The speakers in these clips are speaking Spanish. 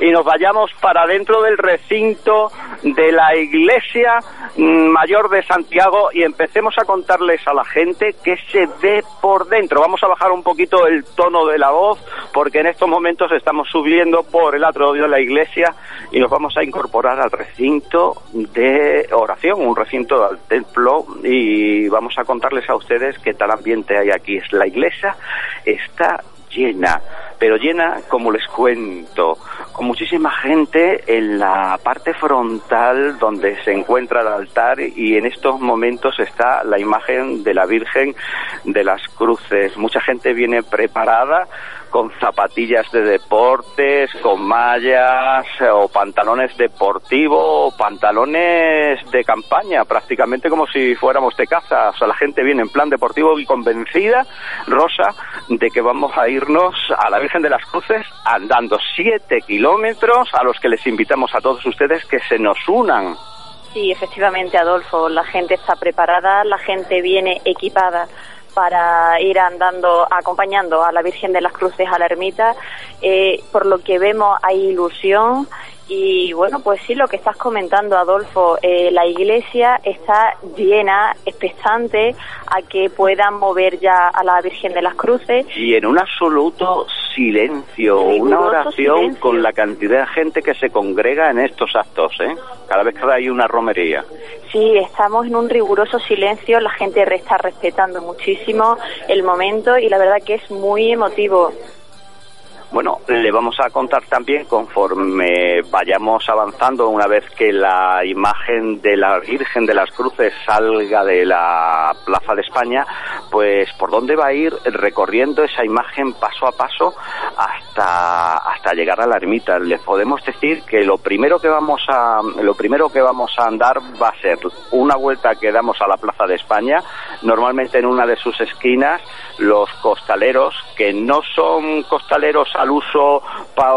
y nos vayamos para dentro del recinto de la iglesia mm, mayor de Santiago y empecemos a contarles a la gente qué se ve por dentro. Vamos a bajar un poquito el tono de la voz porque en estos momentos estamos subiendo por el atrio de la iglesia y nos vamos a incorporar al recinto de oración, un recinto del templo y vamos a contarles a ustedes qué tal ambiente hay aquí. Es la iglesia está llena, pero llena, como les cuento, con muchísima gente en la parte frontal donde se encuentra el altar y en estos momentos está la imagen de la Virgen de las Cruces. Mucha gente viene preparada con zapatillas de deportes, con mallas o pantalones deportivos pantalones de campaña, prácticamente como si fuéramos de casa. O sea, la gente viene en plan deportivo y convencida, Rosa, de que vamos a irnos a la Virgen de las Cruces andando siete kilómetros a los que les invitamos a todos ustedes que se nos unan. Sí, efectivamente, Adolfo, la gente está preparada, la gente viene equipada para ir andando, acompañando a la Virgen de las Cruces a la ermita. Eh, por lo que vemos hay ilusión y bueno, pues sí, lo que estás comentando, Adolfo, eh, la iglesia está llena, expectante a que puedan mover ya a la Virgen de las Cruces. Y en un absoluto silencio, una oración con la cantidad de gente que se congrega en estos actos, ¿eh? Cada vez que hay una romería. Sí, estamos en un riguroso silencio, la gente está respetando muchísimo el momento y la verdad que es muy emotivo. Bueno, le vamos a contar también conforme vayamos avanzando, una vez que la imagen de la Virgen de las Cruces salga de la Plaza de España, pues por dónde va a ir recorriendo esa imagen paso a paso hasta, hasta llegar a la ermita. Les podemos decir que lo primero que vamos a, lo primero que vamos a andar va a ser una vuelta que damos a la Plaza de España, normalmente en una de sus esquinas, los costaleros, que no son costaleros al uso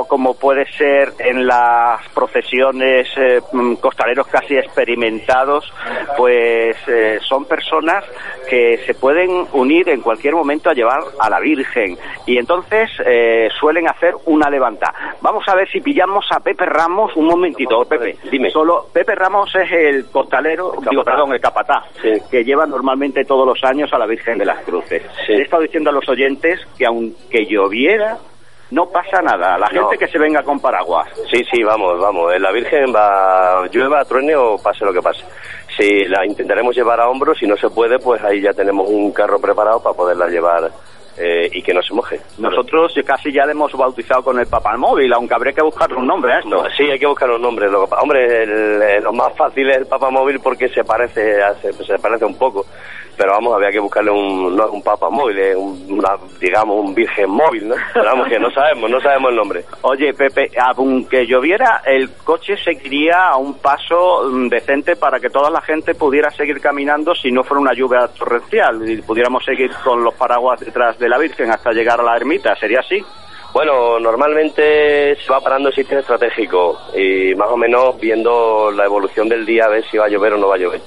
como puede ser en las procesiones eh, mm, costaleros casi experimentados, pues eh, son personas que se pueden unir en cualquier momento a llevar a la Virgen y entonces eh, suelen hacer una levanta. Vamos a ver si pillamos a Pepe Ramos un momentito, Pepe. Dime. Solo Pepe Ramos es el costalero, digo, perdón, el capatá, que lleva normalmente todos los años a la Virgen de las Cruces. He estado diciendo a los oyentes que aunque lloviera, no pasa nada. La gente que se venga con paraguas. Sí, sí, vamos, vamos. La Virgen va, llueva, truene o pase lo que pase. Si la intentaremos llevar a hombros, si no se puede, pues ahí ya tenemos un carro preparado para poderla llevar eh, y que no se moje. Nosotros casi ya le hemos bautizado con el papamóvil, aunque habría que buscarle un nombre a esto. sí, hay que buscar un nombre. Lo, hombre, lo más fácil es el papamóvil porque se parece, se parece un poco pero vamos, había que buscarle un, no un papa móvil, una, digamos un virgen móvil, ¿no? Pero vamos, que no sabemos, no sabemos el nombre. Oye, Pepe, aunque lloviera, el coche seguiría a un paso mm, decente para que toda la gente pudiera seguir caminando si no fuera una lluvia torrencial y pudiéramos seguir con los paraguas detrás de la Virgen hasta llegar a la ermita, ¿sería así? Bueno, normalmente se va parando el sitio estratégico y más o menos viendo la evolución del día a ver si va a llover o no va a llover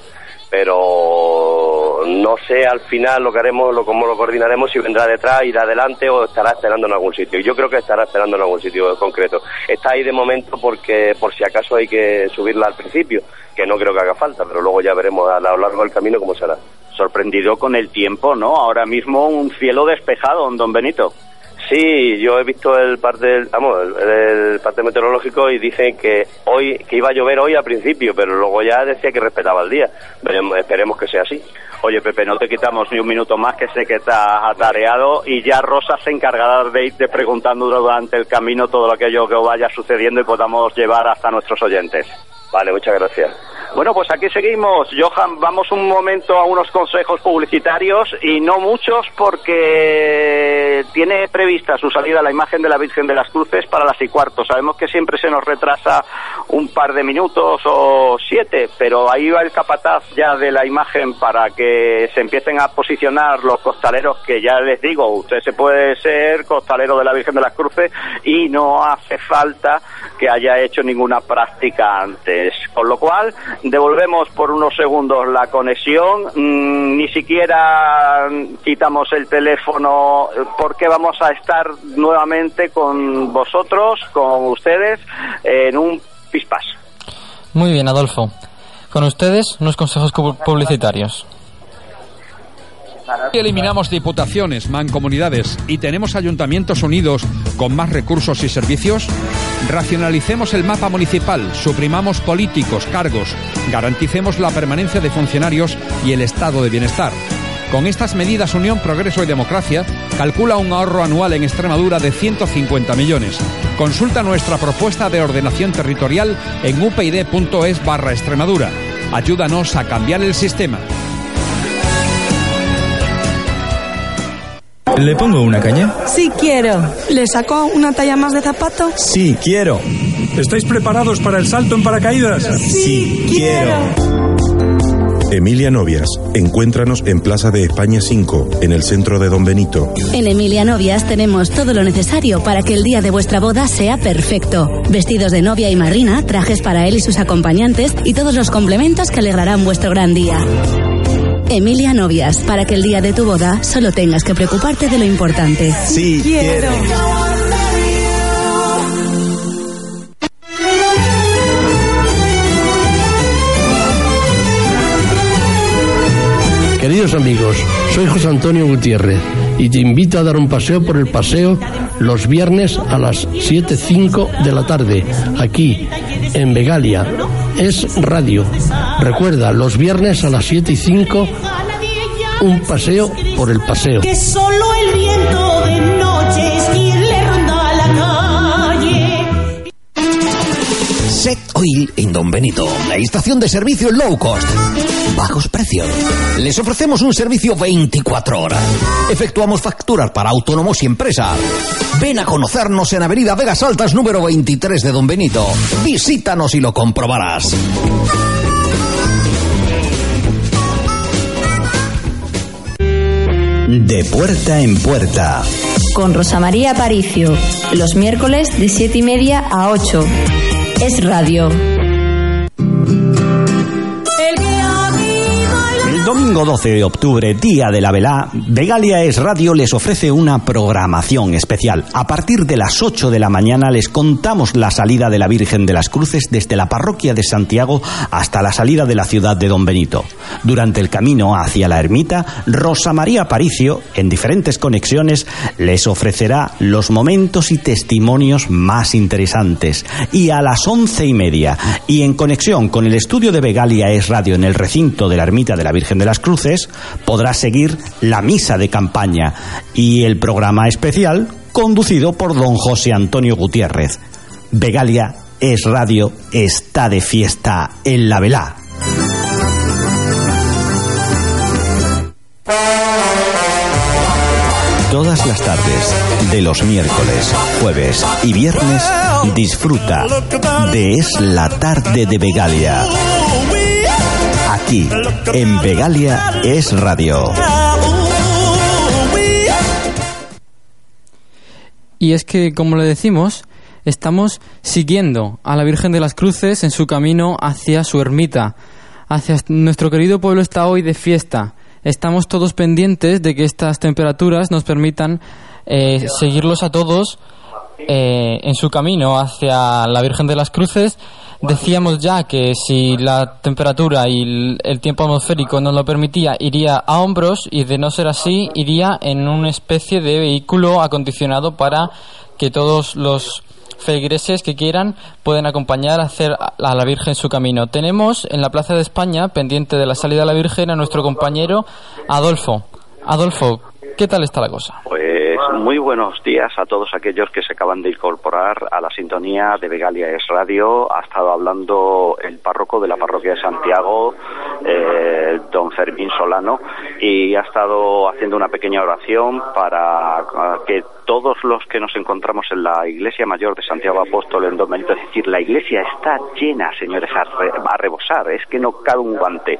pero no sé al final lo que haremos, lo, cómo lo coordinaremos, si vendrá detrás, irá adelante o estará esperando en algún sitio. Yo creo que estará esperando en algún sitio concreto. Está ahí de momento porque por si acaso hay que subirla al principio, que no creo que haga falta, pero luego ya veremos a lo largo del camino cómo será. Sorprendido con el tiempo, ¿no? Ahora mismo un cielo despejado, don Benito. Sí, yo he visto el parte, vamos, el, parte meteorológico y dicen que hoy que iba a llover hoy al principio, pero luego ya decía que respetaba el día. esperemos que sea así. Oye, Pepe, no te quitamos ni un minuto más, que sé que estás atareado y ya Rosa se encargará de irte preguntando durante el camino todo aquello que vaya sucediendo y podamos llevar hasta nuestros oyentes. Vale, muchas gracias. Bueno, pues aquí seguimos. Johan, vamos un momento a unos consejos publicitarios y no muchos porque tiene prevista su salida la imagen de la Virgen de las Cruces para las y cuarto. Sabemos que siempre se nos retrasa un par de minutos o siete, pero ahí va el capataz ya de la imagen para que se empiecen a posicionar los costaleros que ya les digo, usted se puede ser costalero de la Virgen de las Cruces y no hace falta que haya hecho ninguna práctica antes. Con lo cual, devolvemos por unos segundos la conexión, mm, ni siquiera quitamos el teléfono porque vamos a estar nuevamente con vosotros, con ustedes, en un pispas. Muy bien, Adolfo. Con ustedes, unos consejos publicitarios. Eliminamos diputaciones, mancomunidades y tenemos ayuntamientos unidos con más recursos y servicios. Racionalicemos el mapa municipal, suprimamos políticos, cargos, garanticemos la permanencia de funcionarios y el estado de bienestar. Con estas medidas Unión, Progreso y Democracia calcula un ahorro anual en Extremadura de 150 millones. Consulta nuestra propuesta de ordenación territorial en upid.es barra Extremadura. Ayúdanos a cambiar el sistema. ¿Le pongo una caña? Sí, quiero. ¿Le saco una talla más de zapato? Sí, quiero. ¿Estáis preparados para el salto en paracaídas? Sí, quiero. Emilia Novias. Encuéntranos en Plaza de España 5, en el centro de Don Benito. En Emilia Novias tenemos todo lo necesario para que el día de vuestra boda sea perfecto. Vestidos de novia y madrina, trajes para él y sus acompañantes y todos los complementos que alegrarán vuestro gran día. Emilia Novias, para que el día de tu boda solo tengas que preocuparte de lo importante. Sí, quiero. Amigos, soy José Antonio Gutiérrez y te invito a dar un paseo por el paseo los viernes a las 7.05 de la tarde, aquí, en Begalia. Es radio. Recuerda, los viernes a las 7.05, un paseo por el paseo. Que el viento Set Oil en Don Benito, la estación de servicio low cost bajos precios. Les ofrecemos un servicio 24 horas. Efectuamos facturas para autónomos y empresas. Ven a conocernos en Avenida Vegas Altas número 23 de Don Benito. Visítanos y lo comprobarás. De puerta en puerta. Con Rosa María Aparicio. Los miércoles de 7 y media a 8. Es radio. Domingo 12 de octubre, día de la velá, Vegalia Es Radio les ofrece una programación especial. A partir de las 8 de la mañana les contamos la salida de la Virgen de las Cruces desde la parroquia de Santiago hasta la salida de la ciudad de Don Benito. Durante el camino hacia la ermita, Rosa María Paricio, en diferentes conexiones, les ofrecerá los momentos y testimonios más interesantes. Y a las once y media, y en conexión con el estudio de Vegalia Es Radio en el recinto de la ermita de la Virgen de las Cruces, podrá seguir la misa de campaña y el programa especial conducido por don José Antonio Gutiérrez. Vegalia es radio, está de fiesta en la velá. Todas las tardes, de los miércoles, jueves y viernes, disfruta de Es la tarde de Vegalia Aquí, en Vegalia es radio. Y es que, como le decimos, estamos siguiendo a la Virgen de las Cruces en su camino hacia su ermita. Hacia nuestro querido pueblo está hoy de fiesta. Estamos todos pendientes de que estas temperaturas nos permitan eh, seguirlos a todos eh, en su camino hacia la Virgen de las Cruces Decíamos ya que si la temperatura y el tiempo atmosférico nos lo permitía, iría a hombros y de no ser así, iría en una especie de vehículo acondicionado para que todos los feligreses que quieran pueden acompañar a hacer a la Virgen su camino. Tenemos en la Plaza de España, pendiente de la salida de la Virgen, a nuestro compañero Adolfo. Adolfo, ¿qué tal está la cosa? Pues muy buenos días a todos aquellos que se acaban de incorporar a la sintonía de Vegalia Es Radio. Ha estado hablando el párroco de la parroquia de Santiago, eh, don Fermín Solano, y ha estado haciendo una pequeña oración para que todos los que nos encontramos en la iglesia mayor de Santiago Apóstol en Don Benito, es decir, la iglesia está llena, señores, a, rebosar, es que no cabe un guante.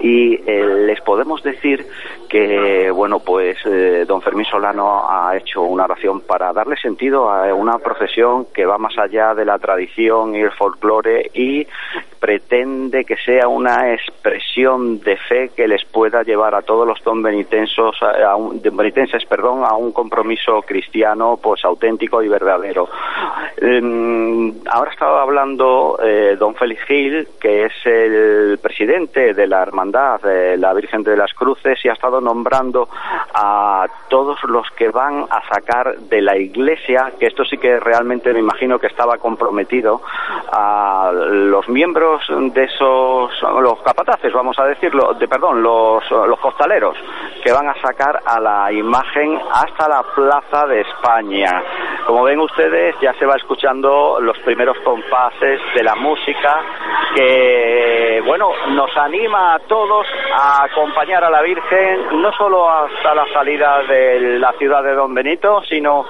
Y eh, les podemos decir que, bueno, pues eh, don Fermín Solano ha hecho una oración para darle sentido a una procesión que va más allá de la tradición y el folclore y pretende que sea una expresión de fe que les pueda llevar a todos los don benitenses, a un, benitenses perdón, a un compromiso cristiano pues auténtico y verdadero. Eh, ahora estaba hablando eh, don Félix Gil, que es el presidente de la Hermandad de la Virgen de las Cruces y ha estado nombrando a todos los que van a sacar de la iglesia, que esto sí que realmente me imagino que estaba comprometido, a los miembros de esos, los capataces, vamos a decirlo, de perdón, los, los costaleros, que van a sacar a la imagen hasta la Plaza de España. Como ven ustedes, ya se va escuchando los primeros compases de la música que, bueno, nos anima a todos a acompañar a la Virgen, no solo hasta la salida de la ciudad de Don Benito, sino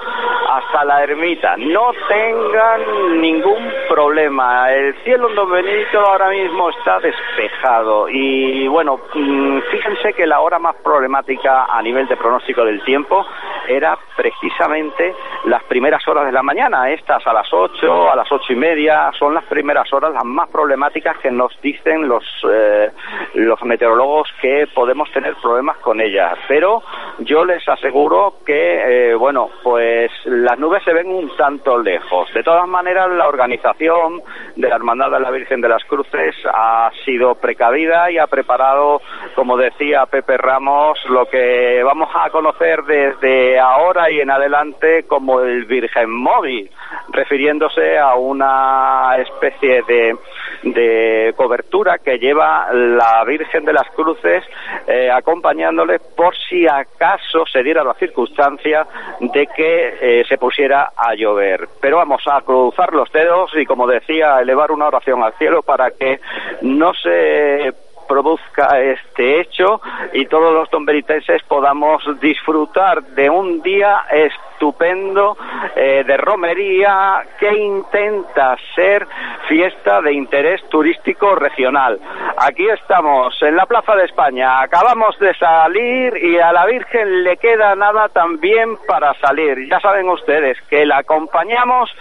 hasta la ermita. No tengan ningún problema. El cielo en Don Benito ahora mismo está despejado y, bueno, mm, fíjense que la hora más problemática a nivel de pronóstico del tiempo era precisamente las primeras horas de la mañana, estas a las ocho, a las ocho y media, son las primeras horas las más problemáticas que nos dicen los, eh, los meteorólogos que podemos tener problemas con ellas. Pero yo les aseguro que, eh, bueno, pues las nubes se ven un tanto lejos. De todas maneras, la organización de la Hermandad de la Virgen de las Cruces ha sido precavida y ha preparado, como decía Pepe Ramos, lo que vamos a conocer desde ahora y en adelante como el Virgen Móvil, refiriéndose a una especie de, de cobertura que lleva la Virgen de las Cruces eh, acompañándole por si acaso se diera la circunstancia de que eh, se pusiera a llover. Pero vamos a cruzar los dedos y, como decía, elevar una oración al cielo para que no se produzca este hecho y todos los tomberitenses podamos disfrutar de un día estupendo eh, de romería que intenta ser fiesta de interés turístico regional. Aquí estamos en la Plaza de España, acabamos de salir y a la Virgen le queda nada también para salir. Ya saben ustedes que la acompañamos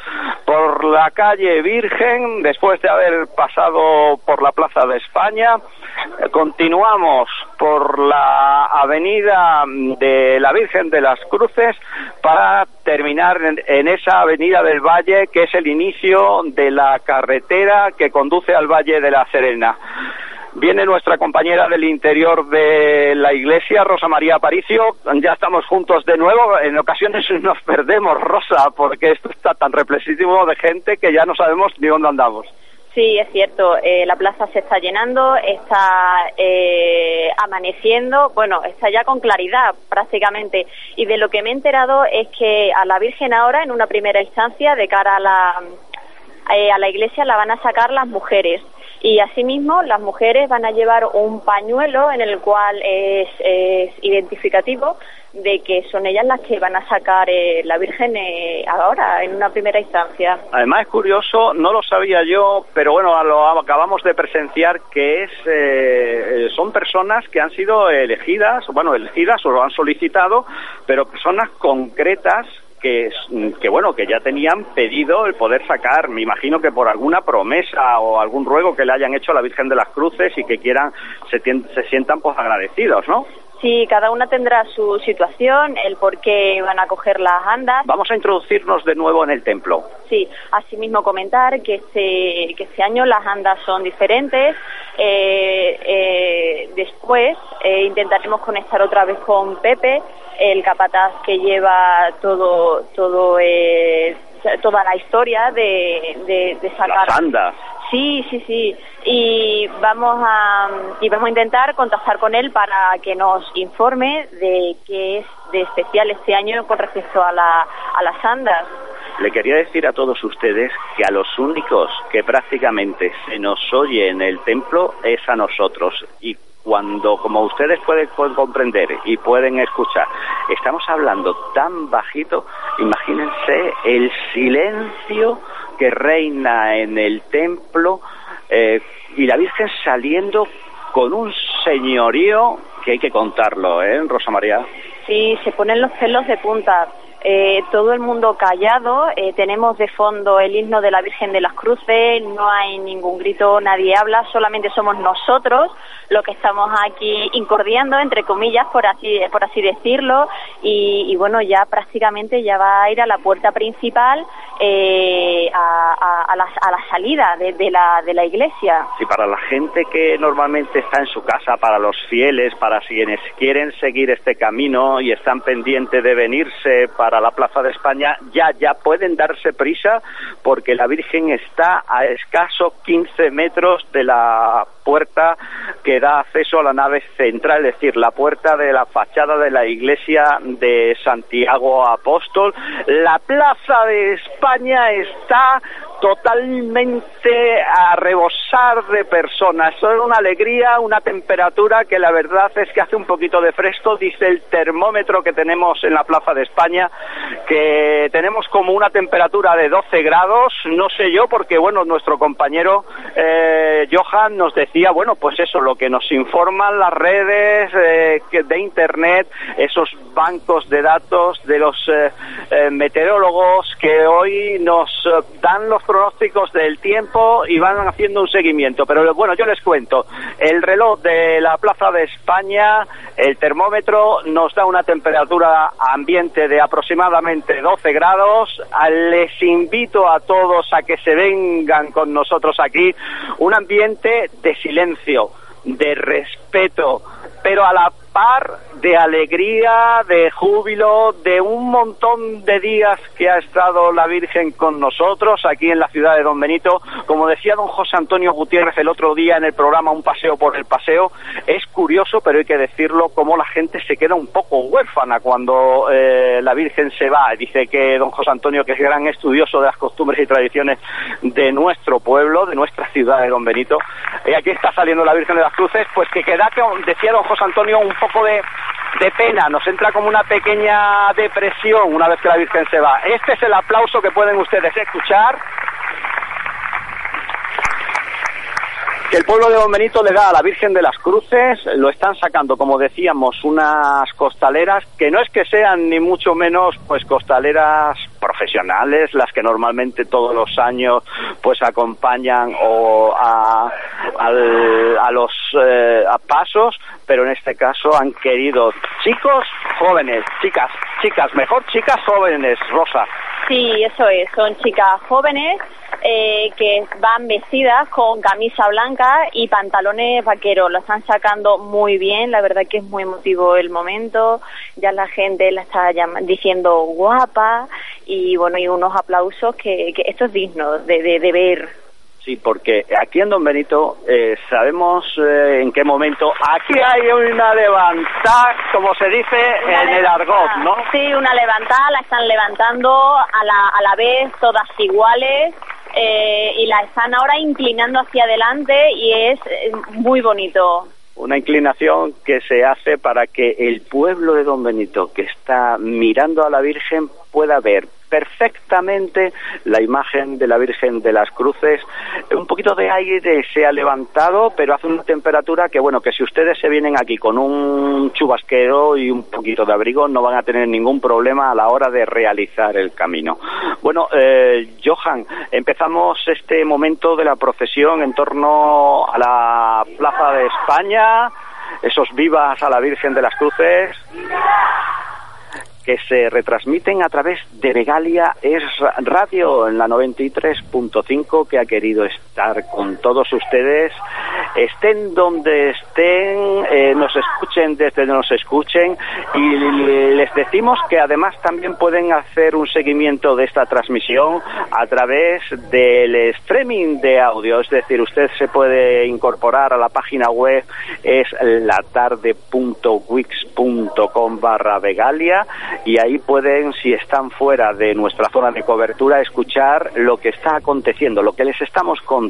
por la calle Virgen después de haber pasado por la Plaza de España Continuamos por la avenida de la Virgen de las Cruces para terminar en, esa avenida del Valle que es el inicio de la carretera que conduce al Valle de la Serena. Viene nuestra compañera del interior de la iglesia, Rosa María Aparicio. Ya estamos juntos de nuevo. En ocasiones nos perdemos, Rosa, porque esto está tan replesísimo de gente que ya no sabemos ni dónde andamos. Sí, es cierto. Eh, la plaza se está llenando, está eh, amaneciendo, bueno, está ya con claridad prácticamente. Y de lo que me he enterado es que a la Virgen ahora, en una primera instancia, de cara a la, eh, a la iglesia, la van a sacar las mujeres. Y asimismo, las mujeres van a llevar un pañuelo en el cual es, identificativo de que son ellas las que van a sacar eh, la Virgen eh, ahora, en una primera instancia. Además es curioso, no lo sabía yo, pero bueno, lo acabamos de presenciar que es eh, son personas que han sido elegidas, bueno, elegidas o lo han solicitado, pero personas concretas que, que, bueno, que ya tenían pedido el poder sacar, me imagino que por alguna promesa o algún ruego que le hayan hecho a la Virgen de las Cruces y que quieran, se, se sientan pues agradecidos, ¿no? Sí, cada una tendrá su situación, el por qué van a coger las andas. Vamos a introducirnos de nuevo en el templo. Sí, asimismo comentar que este, que este año las andas son diferentes. Eh, eh, después eh, intentaremos conectar otra vez con Pepe, el capataz que lleva todo, todo toda la historia de, de, de sacar. Las andas. Sí, sí, sí. Y vamos a y vamos a intentar contactar con él para que nos informe de qué es de especial este año con respecto a, la, a las andas. Le quería decir a todos ustedes que a los únicos que prácticamente se nos oye en el templo es a nosotros y cuando, como ustedes pueden comprender y pueden escuchar, estamos hablando tan bajito, imagínense el silencio que reina en el templo eh, y la Virgen saliendo con un señorío que hay que contarlo, ¿eh, Rosa María? Sí, se ponen los pelos de punta. eh, todo el mundo callado, eh, tenemos de fondo el himno de la Virgen de las Cruces, no hay ningún grito, nadie habla, solamente somos nosotros los que estamos aquí incordiando, entre comillas, por así, por así decirlo, y, bueno, ya prácticamente ya va a ir a la puerta principal, eh, a, la, a, la, salida de, la, de la iglesia. Sí, para la gente que normalmente está en su casa, para los fieles, para quienes quieren seguir este camino y están pendientes de venirse para la Plaza de España, ya, ya pueden darse prisa porque la Virgen está a escaso 15 metros de la puerta que da acceso a la nave central, es decir, la puerta de la fachada de la iglesia de Santiago Apóstol. La Plaza de España está totalmente a rebosar de personas. Es una alegría, una temperatura que la verdad es que hace un poquito de fresco, dice el termómetro que tenemos en la Plaza de España, que tenemos como una temperatura de 12 grados, no sé yo, porque bueno, nuestro compañero eh, Johan nos decía, bueno, pues eso, lo que nos informan las redes eh, de Internet, esos bancos de datos de los eh, meteorólogos que hoy nos dan los pronósticos del tiempo y van haciendo un seguimiento. Pero bueno, yo les cuento. El reloj de la Plaza de España, el termómetro nos da una temperatura ambiente de aproximadamente 12 grados. Les invito a todos a que se vengan con nosotros aquí. Un ambiente de silencio, de respeto, pero a la par de alegría, de júbilo, de un montón de días que ha estado la Virgen con nosotros aquí en la ciudad de Don Benito. Como decía don José Antonio Gutiérrez el otro día en el programa Un paseo por el paseo, es curioso, pero hay que decirlo, cómo la gente se queda un poco huérfana cuando eh, la Virgen se va. Dice que don José Antonio, que es gran estudioso de las costumbres y tradiciones de nuestro pueblo, de nuestra ciudad de Don Benito, y aquí está saliendo la Virgen de las Cruces, pues que queda, decía don José Antonio, un poco de de pena, nos entra como una pequeña depresión una vez que la Virgen se va. Este es el aplauso que pueden ustedes escuchar. Que el pueblo de Don Benito le da a la Virgen de las Cruces, lo están sacando, como decíamos, unas costaleras que no es que sean ni mucho menos pues costaleras profesionales, las que normalmente todos los años pues acompañan o a, a los eh, a pasos, pero en este caso han querido chicos jóvenes, chicas, chicas, mejor chicas jóvenes, Rosa. Sí, eso es, son chicas jóvenes eh, que van vestidas con camisa blanca y pantalones vaqueros. Lo están sacando muy bien, la verdad que es muy emotivo el momento. Ya la gente la está diciendo guapa y bueno, y unos aplausos que, esto es digno de, de, ver. Sí, porque aquí en Don Benito eh, sabemos eh, en qué momento. Aquí hay una levantada, como se dice en el argot, ¿no? Sí, una levantada, la están levantando a la, a la vez, todas iguales. Eh, y la están ahora inclinando hacia adelante y es muy bonito. Una inclinación que se hace para que el pueblo de Don Benito, que está mirando a la Virgen, pueda ver perfectamente la imagen de la Virgen de las Cruces. Un poquito de aire se ha levantado, pero hace una temperatura que, bueno, que si ustedes se vienen aquí con un chubasquero y un poquito de abrigo, no van a tener ningún problema a la hora de realizar el camino. Bueno, eh, Johan, empezamos este momento de la procesión en torno a la Plaza de España, esos vivas a la Virgen de las Cruces que se retransmiten a través de Regalia es Radio en la 93.5 que ha querido estar con todos ustedes, estén donde estén, eh, nos escuchen desde donde nos escuchen y les decimos que además también pueden hacer un seguimiento de esta transmisión a través del streaming de audio, es decir, usted se puede incorporar a la página web es latarde.wix.com barra Vegalia y ahí pueden, si están fuera de nuestra zona de cobertura, escuchar lo que está aconteciendo, lo que les estamos contando.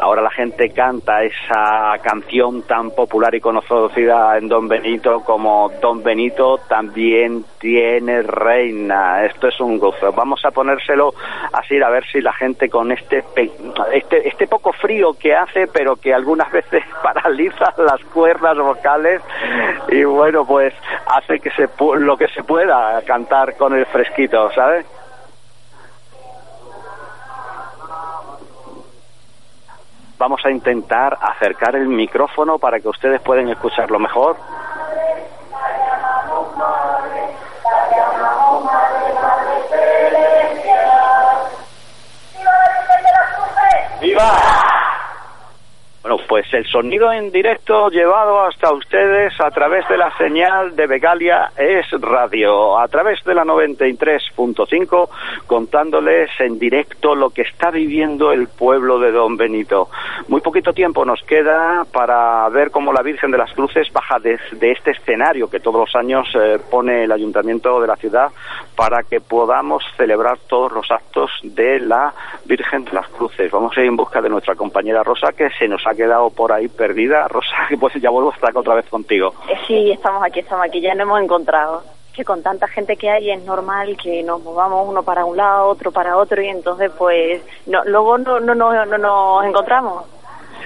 Ahora la gente canta esa canción tan popular y conocida en Don Benito como Don Benito también tiene reina. Esto es un gozo. Vamos a ponérselo así a ver si la gente con este este este poco frío que hace, pero que algunas veces paraliza las cuerdas vocales y bueno, pues hace que se lo que se pueda cantar con el fresquito, ¿sabes? Vamos a intentar acercar el micrófono para que ustedes puedan escucharlo mejor. ¡Viva! Bueno, pues el sonido en directo llevado hasta ustedes a través de la señal de Begalia es radio, a través de la 93.5, contándoles en directo lo que está viviendo el pueblo de Don Benito. Muy poquito tiempo nos queda para ver cómo la Virgen de las Cruces baja de, de este escenario que todos los años eh, pone el ayuntamiento de la ciudad para que podamos celebrar todos los actos de la Virgen de las Cruces. Vamos a ir en busca de nuestra compañera Rosa, que se nos ha quedado por ahí perdida. Rosa, pues ya vuelvo a estar otra vez contigo. Eh, Sí, estamos aquí, estamos aquí, ya nos hemos encontrado. Que con tanta gente que hay es normal que nos movamos uno para un lado, otro para otro y entonces pues no, luego no, no, no, no nos encontramos.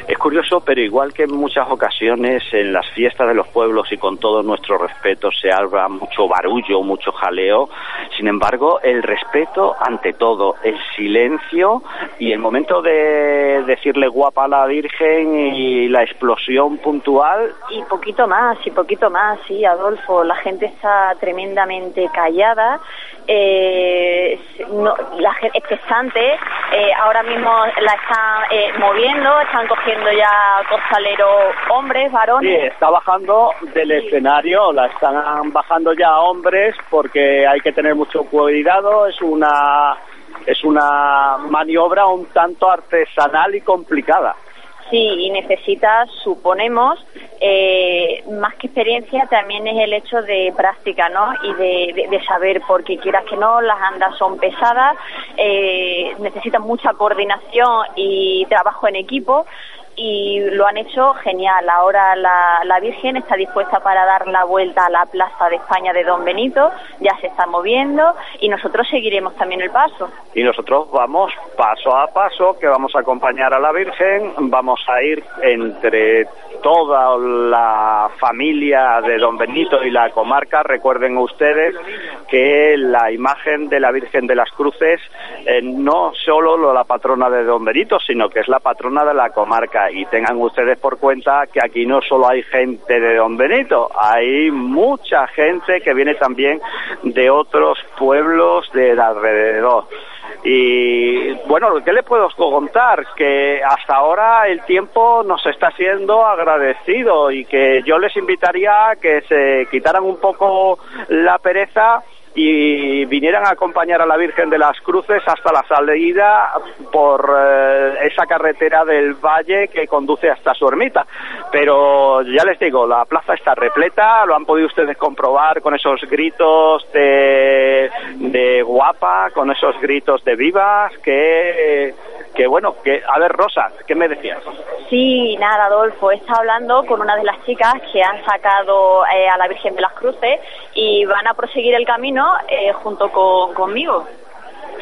Es curioso, pero igual que en muchas ocasiones en las fiestas de los pueblos y con todo nuestro respeto se habla mucho barullo, mucho jaleo, sin embargo el respeto ante todo, el silencio y el momento de decirle guapa a la Virgen y la explosión puntual Y poquito más, y poquito más, sí, Adolfo. La gente está tremendamente callada, eh, la gente expectante. eh, ahora mismo la están eh, moviendo, están cogiendo ya costaleros hombres, Sí, varones. está bajando del escenario, la están bajando ya hombres porque hay que tener mucho cuidado, es una es una maniobra un tanto artesanal y complicada. Sí, y necesita, suponemos, eh, más que experiencia, también es el hecho de práctica, ¿no? Y de, de- de saber, porque quieras que no, las andas son pesadas, eh, necesitan mucha coordinación y trabajo en equipo. Y lo han hecho genial. Ahora la, la Virgen está dispuesta para dar la vuelta a la Plaza de España de Don Benito, ya se está moviendo y nosotros seguiremos también el paso. Y nosotros vamos paso a paso, que vamos a acompañar a la Virgen, vamos a ir entre toda la familia de Don Benito y la comarca. Recuerden ustedes que la imagen de la Virgen de las Cruces eh, no solo lo- la patrona de Don Benito, sino que es la patrona de la comarca. Y tengan ustedes por cuenta que aquí no solo hay gente de Don Benito, hay mucha gente que viene también de otros pueblos del alrededor. Y bueno, ¿qué le puedo contar? Que hasta ahora el tiempo nos está siendo agradecido y que yo les invitaría a que se quitaran un poco la pereza y vinieran a acompañar a la Virgen de las Cruces hasta la salida por eh, esa carretera del valle que conduce hasta su ermita. Pero ya les digo, la plaza está repleta, lo han podido ustedes comprobar con esos gritos de, de guapa, con esos gritos de vivas, que, que bueno, que a ver Rosa, ¿qué me decías? Sí, nada, Adolfo, he estado hablando con una de las chicas que han sacado eh, a la Virgen de las Cruces y van a proseguir el camino eh, junto con, conmigo.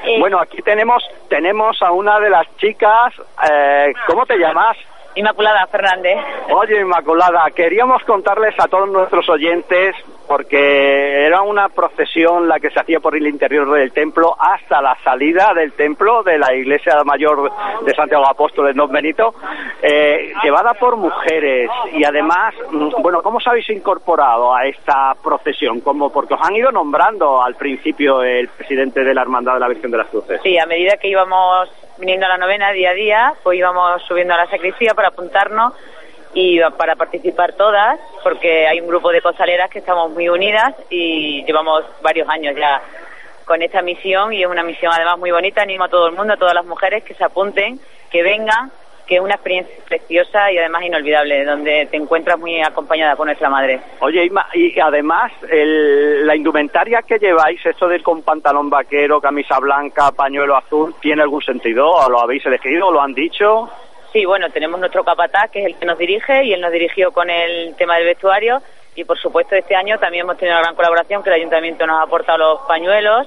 Eh, Bueno, aquí tenemos tenemos a una de las chicas, eh, ¿cómo te llamas? Inmaculada Fernández. Oye, Inmaculada, queríamos contarles a todos nuestros oyentes, porque era una procesión la que se hacía por el interior del templo hasta la salida del templo de la iglesia mayor de Santiago Apóstol de Don Benito, eh, llevada por mujeres. Y además, mm, bueno, ¿cómo os habéis incorporado a esta procesión? Como porque os han ido nombrando al principio el presidente de la Hermandad de la Virgen de las Cruces. Sí, a medida que íbamos viniendo a la novena día a día, pues íbamos subiendo a la sacristía para apuntarnos y para participar todas, porque hay un grupo de costaleras que estamos muy unidas y llevamos varios años ya con esta misión y es una misión además muy bonita. Animo a todo el mundo, a todas las mujeres que se apunten, que vengan, que es una experiencia preciosa y además inolvidable, donde te encuentras muy acompañada por nuestra madre. Oye, y además, el- la indumentaria que lleváis, esto de con pantalón vaquero, camisa blanca, pañuelo azul, ¿tiene algún sentido? ¿O lo habéis elegido? ¿O lo han dicho? Sí, bueno, tenemos nuestro capataz, que es el que nos dirige, y él nos dirigió con el tema del vestuario. Y por supuesto, este año también hemos tenido una gran colaboración, que el ayuntamiento nos ha aportado los pañuelos,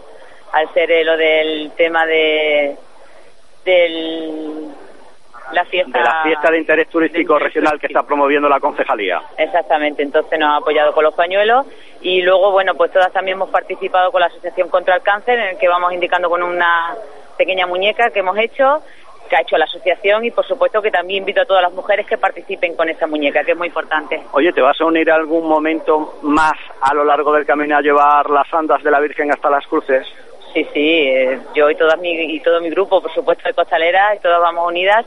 al ser eh, lo del tema de del la fiesta De la fiesta de interés turístico regional que está promoviendo la concejalía. Exactamente, entonces nos ha apoyado con los pañuelos y luego, bueno, pues todas también hemos participado con la Asociación contra el Cáncer, en el que vamos indicando con una pequeña muñeca que hemos hecho, que ha hecho la asociación y por supuesto que también invito a todas las mujeres que participen con esa muñeca, que es muy importante. Oye, ¿te vas a unir algún momento más a lo largo del camino a llevar las andas de la Virgen hasta las cruces? Sí, sí, eh, yo y, todas mi, y todo mi grupo, por supuesto, de costaleras, y todas vamos unidas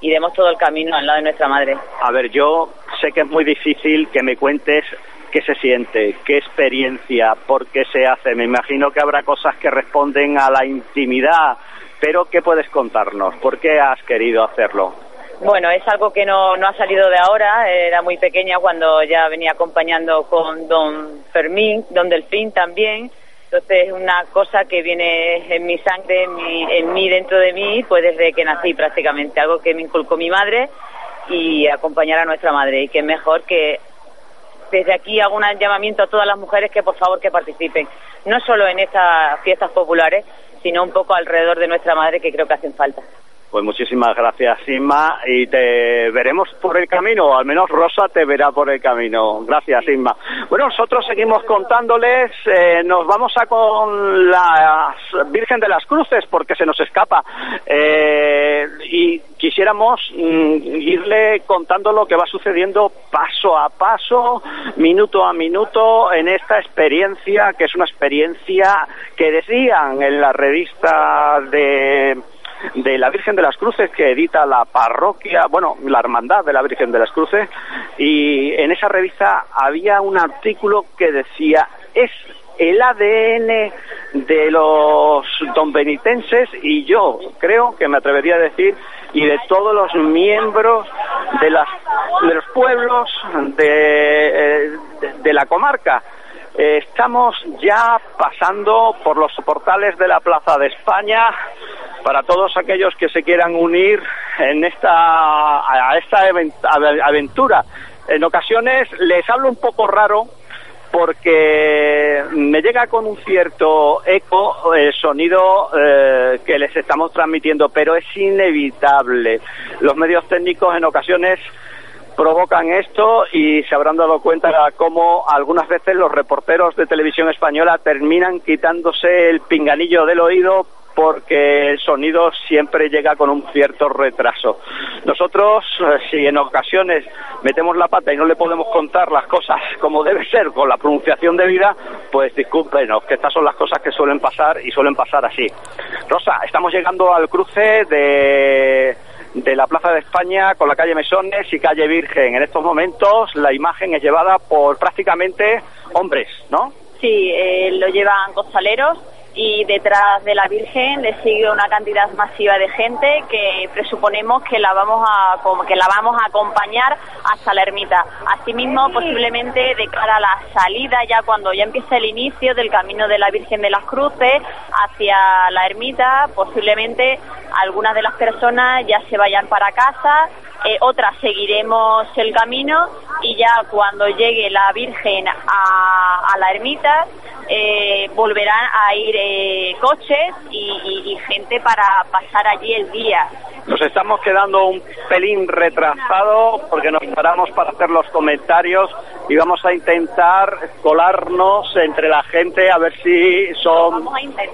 y demos todo el camino al lado de nuestra madre. A ver, yo sé que es muy difícil que me cuentes qué se siente, qué experiencia, por qué se hace. Me imagino que habrá cosas que responden a la intimidad, pero ¿qué puedes contarnos? ¿Por qué has querido hacerlo? Bueno, es algo que no, no ha salido de ahora, era muy pequeña cuando ya venía acompañando con don Fermín, don Delfín también, entonces es una cosa que viene en mi sangre, en mí, en dentro de mí, pues desde que nací prácticamente, algo que me inculcó mi madre y acompañar a nuestra madre. Y que es mejor que desde aquí hago un llamamiento a todas las mujeres que por favor que participen, no solo en estas fiestas populares, sino un poco alrededor de nuestra madre que creo que hacen falta. Pues muchísimas gracias, Inma, y te veremos por el camino, o al menos Rosa te verá por el camino. Gracias, Inma. Bueno, nosotros seguimos contándoles, eh, nos vamos a con la Virgen de las Cruces, porque se nos escapa, eh, quisiéramos mm, irle contando lo que va sucediendo paso a paso, minuto a minuto, en esta experiencia, que es una experiencia que decían en la revista de de la Virgen de las Cruces que edita la parroquia, bueno, la Hermandad de la Virgen de las Cruces, y en esa revista había un artículo que decía, es el ADN de los donbenitenses y yo creo que me atrevería a decir y de todos los miembros de las de los pueblos de, de, de la comarca eh, estamos ya pasando por los portales de la Plaza de España para todos aquellos que se quieran unir en esta a esta aventura. En ocasiones les hablo un poco raro porque me llega con un cierto eco el sonido eh, que les estamos transmitiendo, pero es inevitable. Los medios técnicos en ocasiones provocan esto y se habrán dado cuenta cómo algunas veces los reporteros de televisión española terminan quitándose el pinganillo del oído porque el sonido siempre llega con un cierto retraso. Nosotros, eh, si en ocasiones metemos la pata y no le podemos contar las cosas como debe ser con la pronunciación debida, pues discúlpenos, que estas son las cosas que suelen pasar y suelen pasar así. Rosa, estamos llegando al cruce de de la Plaza de España con la calle Mesones y calle Virgen. En estos momentos la imagen es llevada por prácticamente hombres, ¿no? Sí, eh, lo llevan costaleros y detrás de la Virgen le sigue una cantidad masiva de gente que presuponemos que la vamos a que la vamos a acompañar hasta la ermita. Asimismo, posiblemente de cara a la salida, ya cuando ya empieza el inicio del camino de la Virgen de las Cruces hacia la ermita, posiblemente algunas de las personas ya se vayan para casa, eh, otras seguiremos el camino y ya cuando llegue la Virgen a, a la ermita eh, volverán a ir eh, coches y, y, y, gente para pasar allí el día. Nos estamos quedando un pelín retrasados porque nos paramos para hacer los comentarios y vamos a intentar colarnos entre la gente a ver si son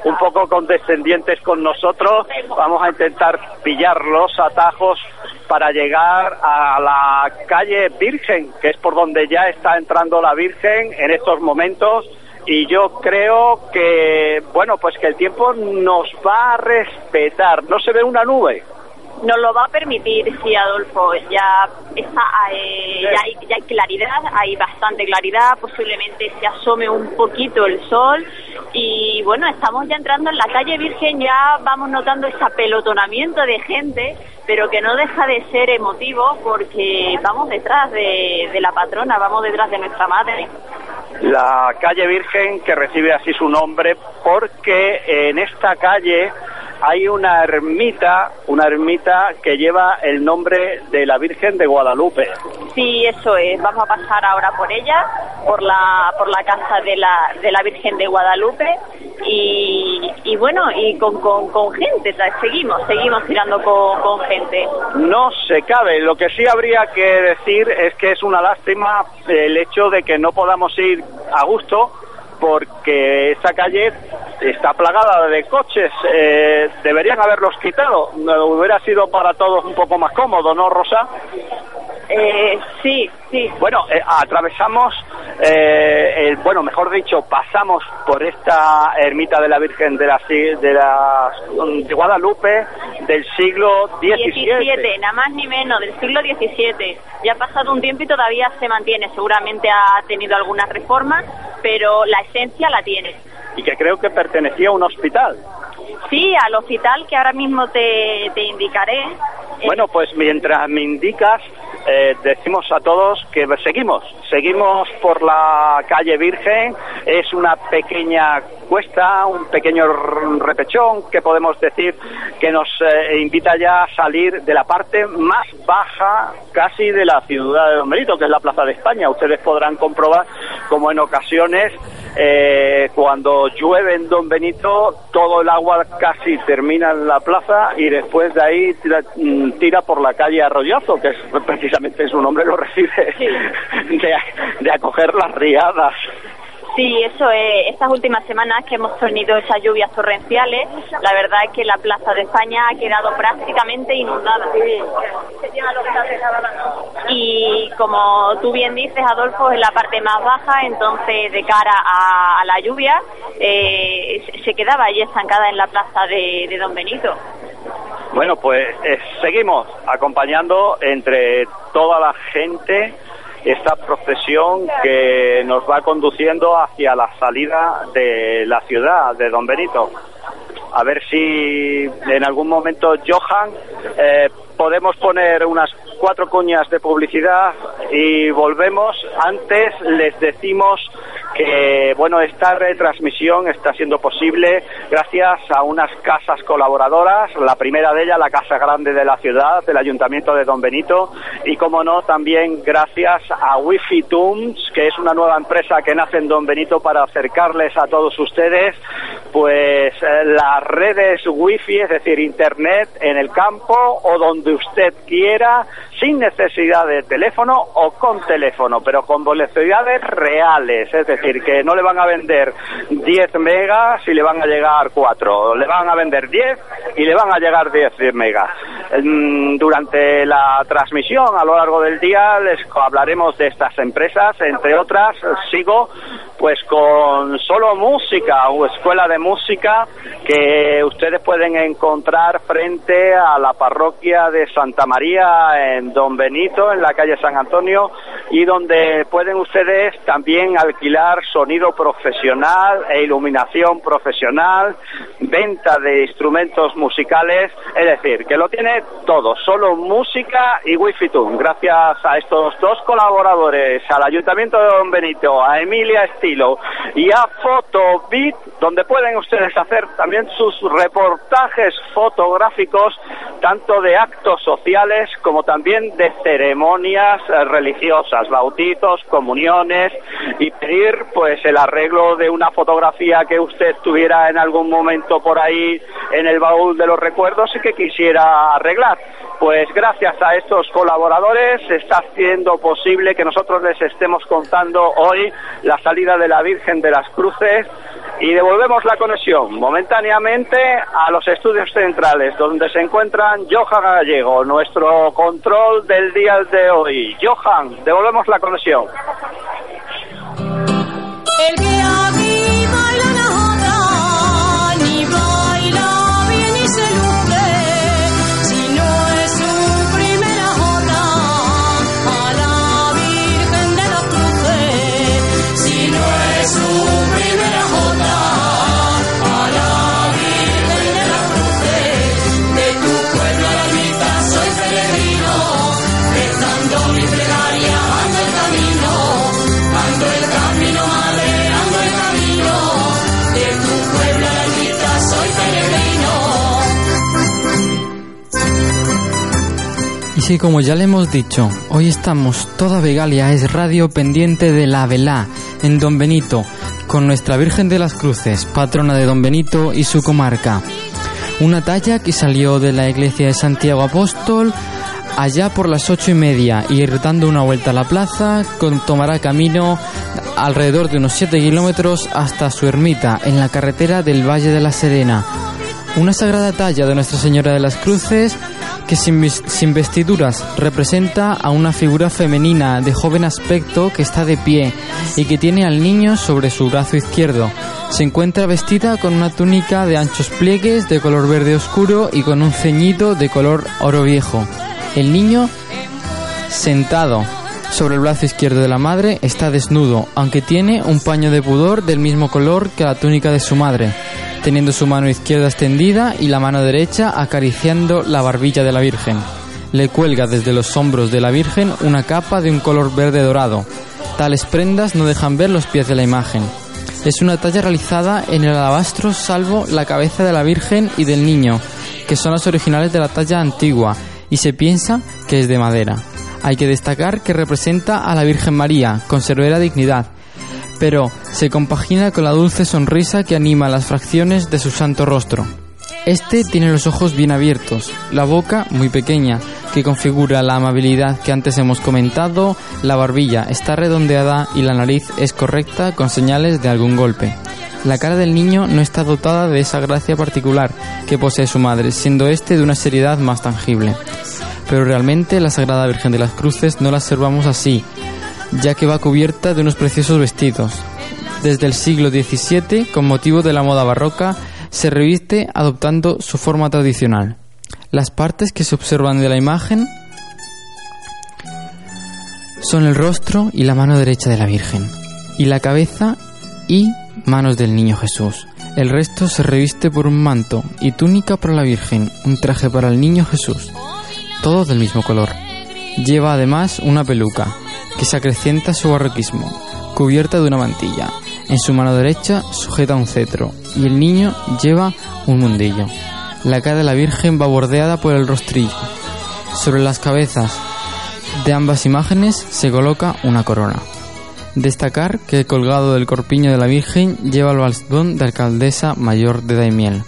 un poco condescendientes con nosotros. Vamos a intentar pillar los atajos para llegar a la calle Virgen, que es por donde ya está entrando la Virgen en estos momentos y yo creo que, bueno, pues que el tiempo nos va a respetar. No se ve una nube. Nos lo va a permitir, sí, Adolfo. Ya, está, eh, ya, hay, ya hay claridad, hay bastante claridad. Posiblemente se asome un poquito el sol. Y bueno, estamos ya entrando en la calle Virgen, ya vamos notando ese apelotonamiento de gente, pero que no deja de ser emotivo porque vamos detrás de, de la patrona, vamos detrás de nuestra madre la calle Virgen que recibe así su nombre porque en esta calle hay una ermita, una ermita que lleva el nombre de la Virgen de Guadalupe. Sí, eso es. Vamos a pasar ahora por ella, por la por la casa de la de la Virgen de Guadalupe y, y bueno, y con, con, con gente, seguimos, seguimos tirando con, con gente. No se cabe. Lo que sí habría que decir es que es una lástima el hecho de que no podamos ir a gusto porque esta calle está plagada de coches. Eh, deberían haberlos quitado. Eh, Hubiera sido para todos un poco más cómodo, ¿no, Rosa? Eh, sí, sí. Bueno, eh, atravesamos, eh, el- bueno, mejor dicho, pasamos por esta ermita de la Virgen de la, de la de Guadalupe del siglo XVII. 17, nada más ni menos, del siglo XVII. Ya ha pasado un tiempo y todavía se mantiene. Seguramente ha tenido algunas reformas, pero la esencia la tiene. y que creo que pertenecía a un hospital. Sí, al hospital que ahora mismo te, te indicaré. Bueno, pues mientras me indicas, eh, decimos a todos que seguimos, seguimos por la calle Virgen, es una pequeña cuesta, un pequeño repechón que podemos decir que nos eh, invita ya a salir de la parte más baja casi de la ciudad de Don Benito, que es la Plaza de España. Ustedes podrán comprobar como en ocasiones eh, cuando llueve en Don Benito, todo el agua casi termina en la plaza y después de ahí tira, mm, tira por la calle Arroyazo, que es, precisamente su nombre lo recibe, de, de acoger las riadas. Sí, eso es. Estas últimas semanas que hemos tenido esas lluvias torrenciales, la verdad es que la Plaza de España ha quedado prácticamente inundada. Y como tú bien dices, Adolfo, es la parte más baja, entonces de cara a, la lluvia eh, se- quedaba allí estancada en la plaza de, de Don Benito. Bueno, pues eh, seguimos acompañando entre toda la gente esta procesión que nos va conduciendo hacia la salida de la ciudad de Don Benito. A ver si en algún momento, Johan, eh, podemos poner unas cuatro cuñas de publicidad y volvemos. Antes les decimos que bueno esta retransmisión está siendo posible gracias a unas casas colaboradoras la primera de ellas la casa grande de la ciudad del ayuntamiento de Don Benito y como no también gracias a Wi-Fi que es una nueva empresa que nace en Don Benito para acercarles a todos ustedes pues eh, las redes Wi-Fi es decir internet en el campo o donde usted quiera sin necesidad de teléfono o con teléfono, pero con velocidades reales, es decir, que no le van a vender 10 megas y le van a llegar 4, le van a vender 10 y le van a llegar 10 megas. Mm, Durante la transmisión a lo largo del día les hablaremos de estas empresas, entre otras sigo pues con solo música o escuela de música que ustedes pueden encontrar frente a la parroquia de Santa María en Don Benito, en la calle San Antonio, y donde pueden ustedes también alquilar sonido profesional e iluminación profesional, venta de instrumentos musicales, es decir, que lo tiene todo, solo música y Wi-Fi Tune. Gracias a estos dos colaboradores, al Ayuntamiento de Don Benito, a Emilia Estilo y a Photobit, donde pueden ustedes hacer también sus reportajes fotográficos, tanto de actos sociales como también de ceremonias eh, religiosas, bautizos, comuniones y pedir pues el arreglo de una fotografía que usted tuviera en algún momento por ahí en el baúl de los recuerdos y que quisiera arreglar. Pues gracias a estos colaboradores está haciendo posible que nosotros les estemos contando hoy la salida de la Virgen de las Cruces y devolvemos la conexión momentáneamente a los estudios centrales donde se encuentran Johan Gallego, nuestro control del día de hoy. Johan, devolvemos la conexión. El Y sí, como ya le hemos dicho, hoy estamos toda Vegalia es radio pendiente de la velá en Don Benito, con nuestra Virgen de las Cruces, patrona de Don Benito y su comarca. Una talla que salió de la iglesia de Santiago Apóstol allá por las ocho y media y dando una vuelta a la plaza tomará camino alrededor de unos 7 kilómetros hasta su ermita en la carretera del Valle de la Serena. Una sagrada talla de Nuestra Señora de las Cruces que sin, vestiduras representa a una figura femenina de joven aspecto que está de pie y que tiene al niño sobre su brazo izquierdo. Se encuentra vestida con una túnica de anchos pliegues de color verde oscuro y con un ceñido de color oro viejo. El niño sentado sobre el brazo izquierdo de la madre está desnudo, aunque tiene un paño de pudor del mismo color que la túnica de su madre, teniendo su mano izquierda extendida y la mano derecha acariciando la barbilla de la Virgen. Le cuelga desde los hombros de la Virgen una capa de un color verde dorado. Tales prendas no dejan ver los pies de la imagen. Es una talla realizada en el alabastro salvo la cabeza de la Virgen y del niño, que son las originales de la talla antigua, y se piensa que es de madera. Hay que destacar que representa a la Virgen María, con severa dignidad, pero se compagina con la dulce sonrisa que anima las fracciones de su santo rostro. Este tiene los ojos bien abiertos, la boca muy pequeña, que configura la amabilidad que antes hemos comentado, la barbilla está redondeada y la nariz es correcta con señales de algún golpe. La cara del niño no está dotada de esa gracia particular que posee su madre, siendo este de una seriedad más tangible. Pero realmente la Sagrada Virgen de las Cruces no la observamos así, ya que va cubierta de unos preciosos vestidos. Desde el siglo XVII, con motivo de la moda barroca, se reviste adoptando su forma tradicional. Las partes que se observan de la imagen son el rostro y la mano derecha de la Virgen, y la cabeza y manos del niño Jesús. El resto se reviste por un manto y túnica para la Virgen, un traje para el niño Jesús, todo del mismo color. Lleva además una peluca, que se acrecienta a su barroquismo, cubierta de una mantilla. En su mano derecha sujeta un cetro y el niño lleva un mundillo. La cara de la Virgen va bordeada por el rostrillo. Sobre las cabezas de ambas imágenes se coloca una corona. Destacar que colgado del corpiño de la Virgen lleva el bastón de alcaldesa mayor de Daimiel.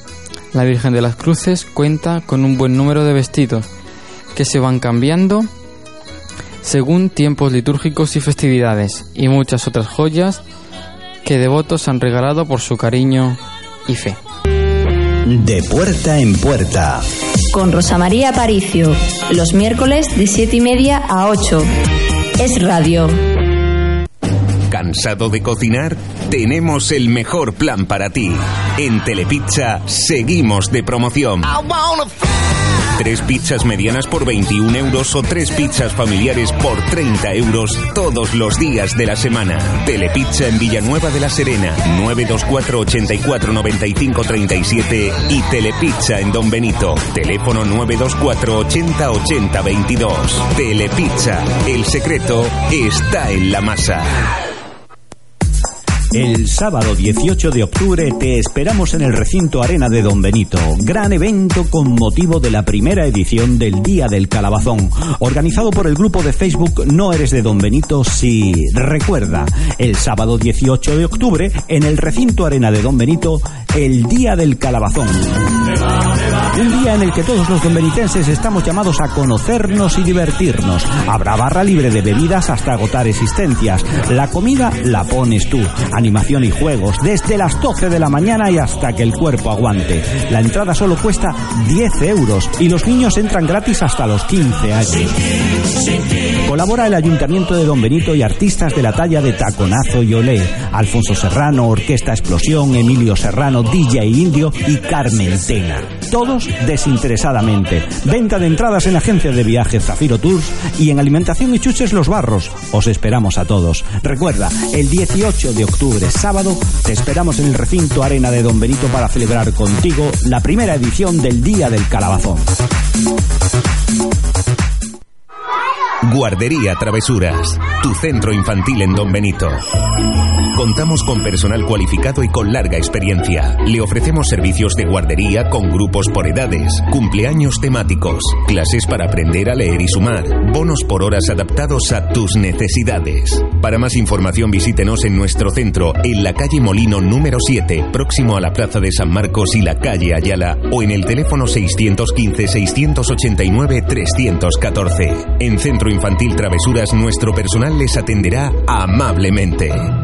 La Virgen de las Cruces cuenta con un buen número de vestidos que se van cambiando según tiempos litúrgicos y festividades, y muchas otras joyas que devotos han regalado por su cariño y fe. De puerta en puerta. Con Rosa María Aparicio, los miércoles de 7 y media a 8. Es radio. ¿Cansado de cocinar? Tenemos el mejor plan para ti. En Telepizza seguimos de promoción. Tres pizzas medianas por 21 euros o tres pizzas familiares por 30 euros todos los días de la semana. Telepizza en Villanueva de la Serena, 924 84 95 37 y Telepizza en Don Benito, teléfono 924 80 80 22. Telepizza, el secreto está en la masa. El sábado 18 de octubre te esperamos en el recinto Arena de Don Benito. Gran evento con motivo de la primera edición del Día del Calabazón, organizado por el grupo de Facebook No Eres de Don Benito. Si recuerda, el sábado 18 de octubre en el recinto Arena de Don Benito, el Día del Calabazón. Un día en el que todos los donbenitenses estamos llamados a conocernos y divertirnos. Habrá barra libre de bebidas hasta agotar existencias. La comida la pones tú. Animación y juegos desde las 12 de la mañana y hasta que el cuerpo aguante. La entrada solo cuesta 10 euros y los niños entran gratis hasta los 15 años. Colabora el Ayuntamiento de Don Benito y artistas de la talla de Taconazo y Olé, Alfonso Serrano, Orquesta Explosión, Emilio Serrano, DJ Indio y Carmen Tena. Todos desinteresadamente. Venta de entradas en la agencia de viajes Zafiro Tours y en Alimentación y Chuches Los Barros. Os esperamos a todos. Recuerda, el 18 de octubre, sábado, te esperamos en el recinto Arena de Don Benito para celebrar contigo la primera edición del Día del Calabazón. Guardería Travesuras, tu centro infantil en Don Benito. Contamos con personal cualificado y con larga experiencia. Le ofrecemos servicios de guardería con grupos por edades, cumpleaños temáticos, clases para aprender a leer y sumar, bonos por horas adaptados a tus necesidades. Para más información visítenos en nuestro centro en la calle Molino número 7, próximo a la Plaza de San Marcos y la calle Ayala o en el teléfono 615 689 314. En Centro Infantil Travesuras nuestro personal les atenderá amablemente.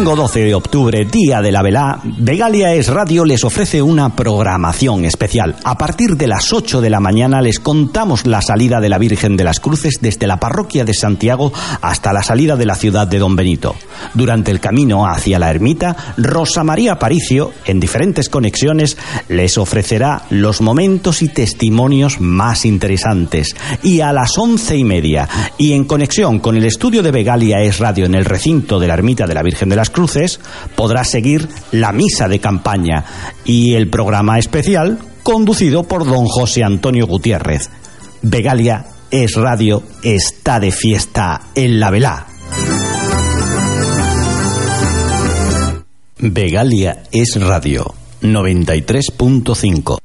Domingo 12 de octubre, día de la velá, Vegalia Es Radio les ofrece una programación especial. A partir de las 8 de la mañana les contamos la salida de la Virgen de las Cruces desde la parroquia de Santiago hasta la salida de la ciudad de Don Benito. Durante el camino hacia la ermita, Rosa María Paricio, en diferentes conexiones, les ofrecerá los momentos y testimonios más interesantes. Y a las once y media, y en conexión con el estudio de Vegalia Es Radio en el recinto de la ermita de la Virgen de las Cruces, podrá seguir la misa de campaña y el programa especial conducido por don José Antonio Gutiérrez. Vegalia Es Radio está de fiesta en la velá. Vegalia es Radio 93.5.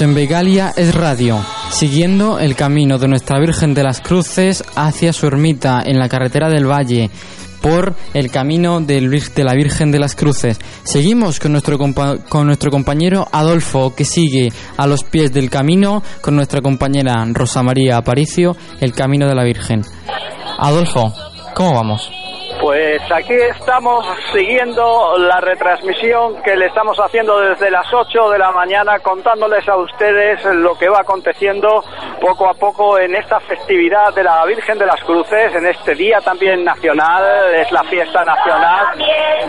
En Vegalia es Radio, siguiendo el camino de Nuestra Virgen de las Cruces hacia su ermita en la carretera del Valle. por el camino Vir- de la Virgen de las Cruces. Seguimos con nuestro, compa- con nuestro compañero Adolfo, que sigue a los pies del camino, con nuestra compañera Rosa María Aparicio, el camino de la Virgen. Adolfo, ¿cómo vamos? Pues aquí estamos siguiendo la retransmisión que le estamos haciendo desde las 8 de la mañana, contándoles a ustedes lo que va aconteciendo poco a poco en esta festividad de la Virgen de las Cruces, en este día también nacional, es la fiesta nacional.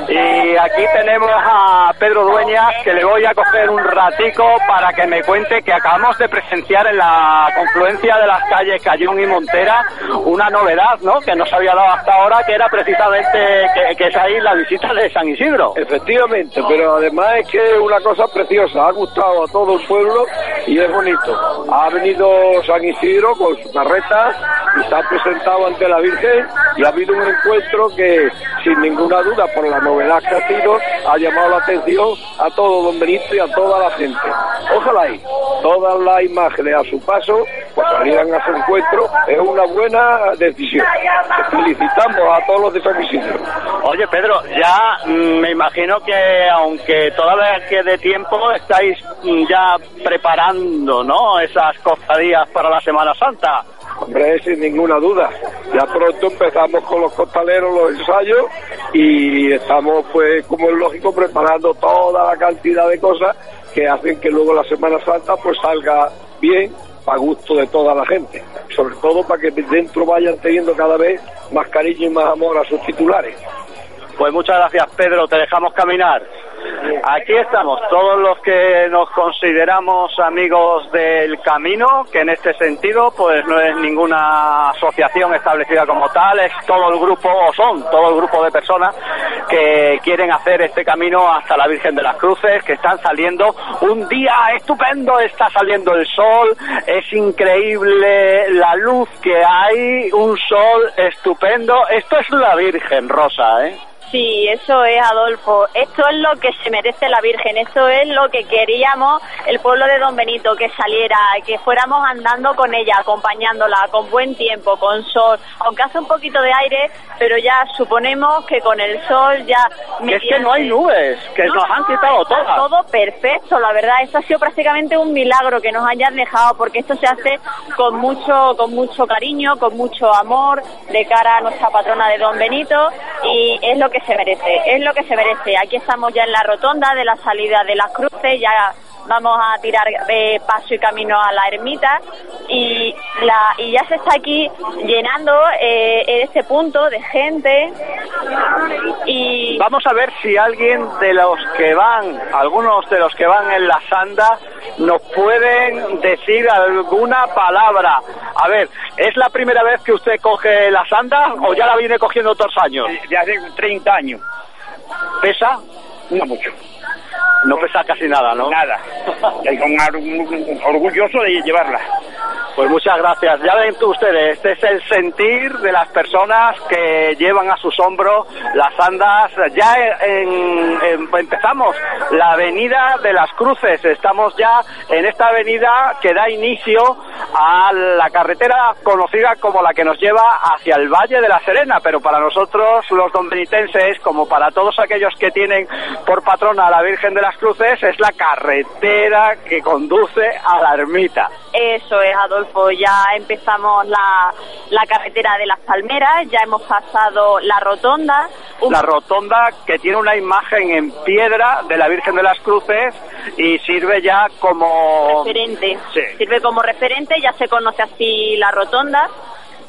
Y aquí tenemos a Pedro Dueñas, que le voy a coger un ratico para que me cuente que acabamos de presenciar en la confluencia de las calles Cayón y Montera una novedad, ¿no? Que no se había dado hasta ahora, que era precisamente que, que es ahí la visita de San Isidro. Efectivamente, pero además es que es una cosa preciosa, ha gustado a todo el pueblo y es bonito. Ha venido San Isidro con su carreta y se ha presentado ante la Virgen y ha habido un encuentro que, sin ninguna duda, por la novedad que ha sido, ha llamado la atención a todo Don Benito y a toda la gente. Ojalá y todas las imágenes a su paso pues salieran a ese encuentro, es una buena decisión. Felicitamos a todos los de San. Oye, Pedro, ya mm, me imagino que aunque todavía quede tiempo, estáis mm, ya preparando, ¿no? Esas cofradías para la Semana Santa. Hombre, sin ninguna duda. Ya pronto empezamos con los costaleros los ensayos y estamos, pues, como es lógico, preparando toda la cantidad de cosas que hacen que luego la Semana Santa pues salga bien a gusto de toda la gente. Sobre todo para que dentro vayan teniendo cada vez más cariño y más amor a sus titulares. Pues muchas gracias, Pedro. Te dejamos caminar. Aquí estamos, todos los que nos consideramos amigos del camino, que en este sentido, pues no es ninguna asociación establecida como tal, es todo el grupo, o son todo el grupo de personas que quieren hacer este camino hasta la Virgen de las Cruces, que están saliendo un día estupendo, está saliendo el sol, es increíble la luz que hay, un sol estupendo. Esto es la Virgen Rosa, ¿eh? Sí, eso es, Adolfo. Esto es lo que se merece la Virgen. Esto es lo que queríamos el pueblo de Don Benito, que saliera, que fuéramos andando con ella, acompañándola, con buen tiempo, con sol. Aunque hace un poquito de aire, pero ya suponemos que con el sol ya... Que es que no hay nubes, que No, nos han quitado está todas. Todo perfecto, la verdad. Esto ha sido prácticamente un milagro que nos hayan dejado, porque esto se hace con mucho, con mucho cariño, con mucho amor de cara a nuestra patrona de Don Benito y es lo que se merece, es lo que se merece. Aquí estamos ya en la rotonda de la salida de las cruces, ya vamos a tirar eh, paso y camino a la ermita y la y ya se está aquí llenando eh, este punto de gente y Vamos a ver si alguien de los que van, algunos de los que van en la sanda, nos pueden decir alguna palabra. A ver, ¿es la primera vez que usted coge la sanda o ya la viene cogiendo otros años? De hace 30 años. ¿Pesa? No mucho. No pesa casi nada, ¿no? Nada. Y con ar- orgulloso de llevarla. Pues muchas gracias. Ya ven ustedes, este es el sentir de las personas que llevan a sus hombros las andas. Ya empezamos la avenida de las Cruces. Estamos ya en esta avenida que da inicio a la carretera conocida como la que nos lleva hacia el Valle de la Serena. Pero para nosotros, los dombenitenses, como para todos aquellos que tienen por patrona a la Virgen de las Cruces, es la carretera que conduce a la ermita. Eso es, Adolfo. Ya empezamos la, la carretera de las Palmeras, ya hemos pasado la rotonda. Un- la rotonda que tiene una imagen en piedra de la Virgen de las Cruces y sirve ya como referente. Sí. Sirve como referente, ya se conoce así la rotonda.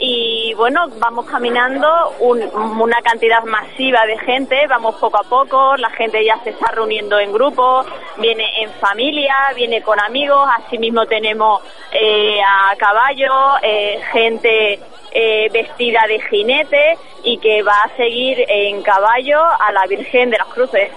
Y bueno, vamos caminando un- una cantidad masiva de gente, vamos poco a poco, la gente ya se está reuniendo en grupos, viene en familia, viene con amigos, asimismo tenemos eh, a caballo, eh, gente eh, vestida de jinete y que va a seguir en caballo a la Virgen de las Cruces.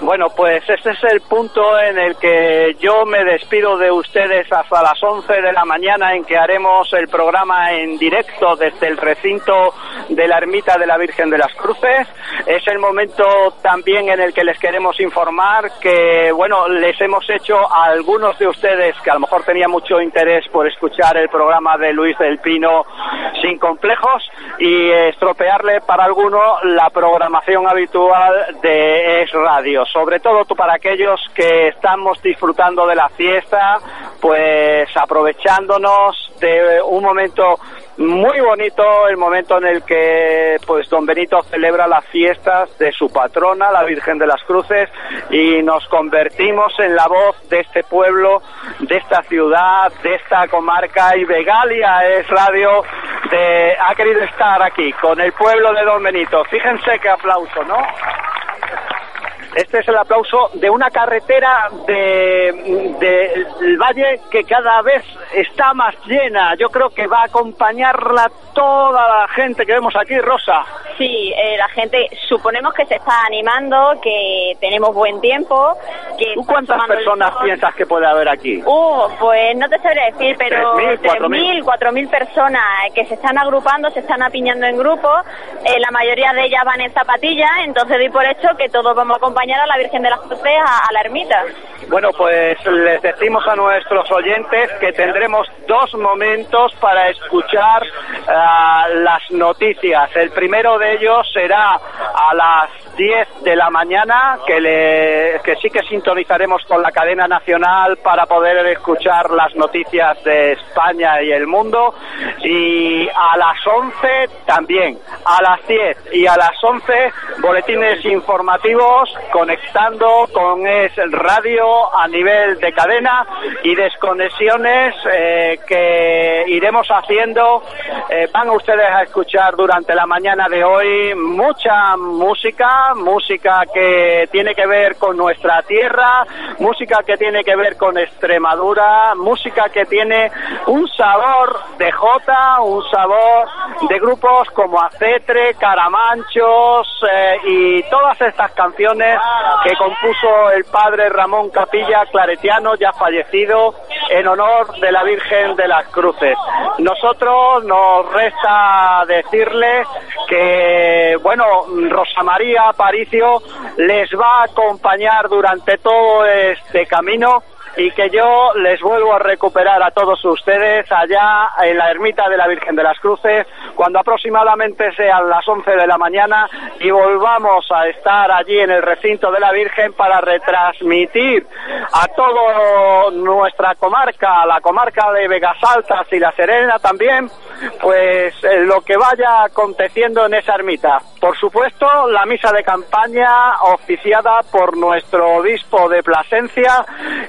Bueno, pues este es el punto en el que yo me despido de ustedes hasta las 11 de la mañana en que haremos el programa en directo desde el recinto de la ermita de la Virgen de las Cruces. Es el momento también en el que les queremos informar que, bueno, les hemos hecho a algunos de ustedes que a lo mejor tenían mucho interés por escuchar el programa de Luis del Pino sin complejos y estropearle para alguno la programación habitual de Es Radio. Sobre todo para aquellos que estamos disfrutando de la fiesta, pues aprovechándonos de un momento muy bonito el momento en el que pues don Benito celebra las fiestas de su patrona, la Virgen de las Cruces, y nos convertimos en la voz de este pueblo, de esta ciudad, de esta comarca y Vegalia es radio de ha querido estar aquí con el pueblo de don Benito. Fíjense qué aplauso, ¿no? Este es el aplauso de una carretera de, de- del valle que cada vez está más llena. Yo creo que va a acompañarla toda la gente que vemos aquí, Rosa. Sí, eh, la gente suponemos que se está animando, que tenemos buen tiempo. Que ¿Tú cuántas personas piensas que puede haber aquí? Uh, pues no te sabría decir, pero 3.000, 3.000, 4.000 personas que se están agrupando, se están apiñando en grupos. Eh, la mayoría de ellas van en zapatillas, entonces doy por hecho que todos vamos a acompañar a la Virgen de las Cruces a, a la ermita. Bueno, pues les decimos a nuestros oyentes que tendremos dos momentos para escuchar ah, las noticias. El primero de ellos será a las 10 de la mañana, que, le, que sí que sintonizaremos con la cadena nacional para poder escuchar las noticias de España y el mundo. Y a las 11 también, a las 10 y a las 11 boletines informativos conectando con es radio a nivel de cadena y desconexiones eh, que iremos haciendo. Eh, van ustedes a escuchar durante la mañana de hoy mucha música, que tiene que ver con nuestra tierra, música que tiene que ver con Extremadura, música que tiene un sabor de Jota, un sabor de grupos como Acetre, Caramanchos eh, y todas estas canciones que compuso el padre Ramón Capilla, claretiano, ya fallecido, en honor de la Virgen de las Cruces. Nosotros nos resta decirle que, bueno, Rosa María Aparicio les va a acompañar durante todo este camino y que yo les vuelvo a recuperar a todos ustedes allá en la ermita de la Virgen de las Cruces cuando aproximadamente sean las 11 de la mañana y volvamos a estar allí en el recinto de la Virgen para retransmitir a toda nuestra comarca, a la comarca de Vegas Altas y La Serena también, pues eh, lo que vaya aconteciendo en esa ermita. Por supuesto, la misa de campaña oficiada por nuestro obispo de Plasencia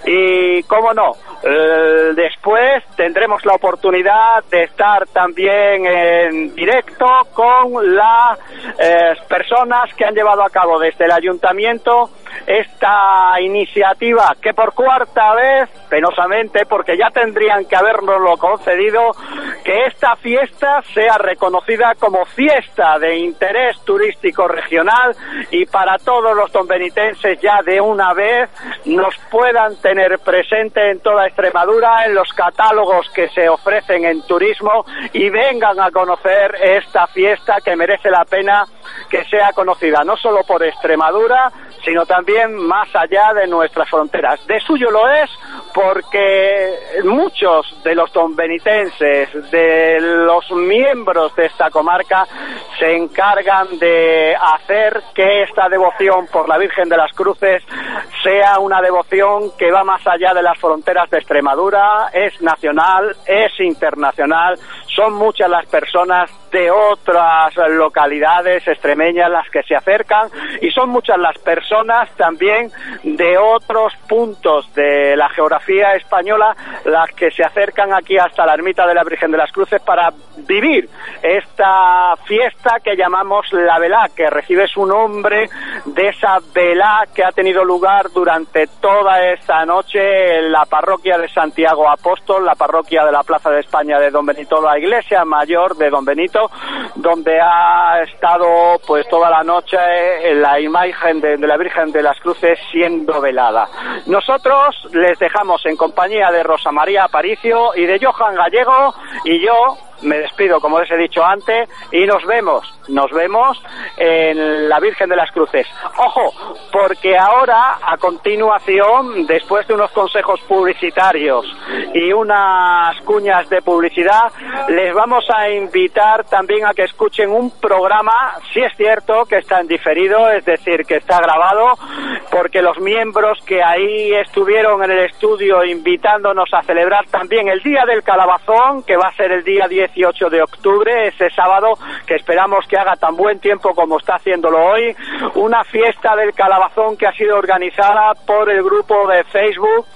y, cómo no, eh, después tendremos la oportunidad de estar también en directo con las eh, personas que han llevado a cabo desde el ayuntamiento esta iniciativa que por cuarta vez, penosamente, porque ya tendrían que habernoslo concedido, que esta fiesta sea reconocida como fiesta de interés turístico regional y para todos los donbenitenses ya de una vez nos puedan tener presente en toda Extremadura en los catálogos que se ofrecen en turismo y vengan a conocer esta fiesta que merece la pena que sea conocida no solo por Extremadura, sino también más allá de nuestras fronteras. De suyo lo es porque muchos de los donbenitenses, de los miembros de esta comarca, se encargan de hacer que esta devoción por la Virgen de las Cruces sea una devoción que va más allá de las fronteras de Extremadura, es nacional, es internacional, son muchas las personas de otras localidades extremeñas las que se acercan y son muchas las personas también de otros puntos de la geografía española las que se acercan aquí hasta la ermita de la Virgen de las Cruces para vivir esta fiesta que llamamos la velá, que recibe su nombre de esa velá que ha tenido lugar durante toda esta noche en la parroquia de Santiago Apóstol, la parroquia de la Plaza de España de Don Benito, la iglesia mayor de Don Benito, donde ha estado pues toda la noche la imagen de, de la Virgen de las Cruces siendo velada. Nosotros les dejamos en compañía de Rosa María Aparicio y de Johan Gallego y yo me despido, como les he dicho antes, y nos vemos, nos vemos en la Virgen de las Cruces. Ojo, porque ahora, a continuación, después de unos consejos publicitarios y unas cuñas de publicidad, les vamos a invitar también a que escuchen un programa, si es cierto que está en diferido, es decir, que está grabado, porque los miembros que ahí estuvieron en el estudio invitándonos a celebrar también el Día del Calabazón, que va a ser el día 18 de octubre, ese sábado, que esperamos que haga tan buen tiempo como está haciéndolo hoy, una fiesta del calabazón que ha sido organizada por el grupo de Facebook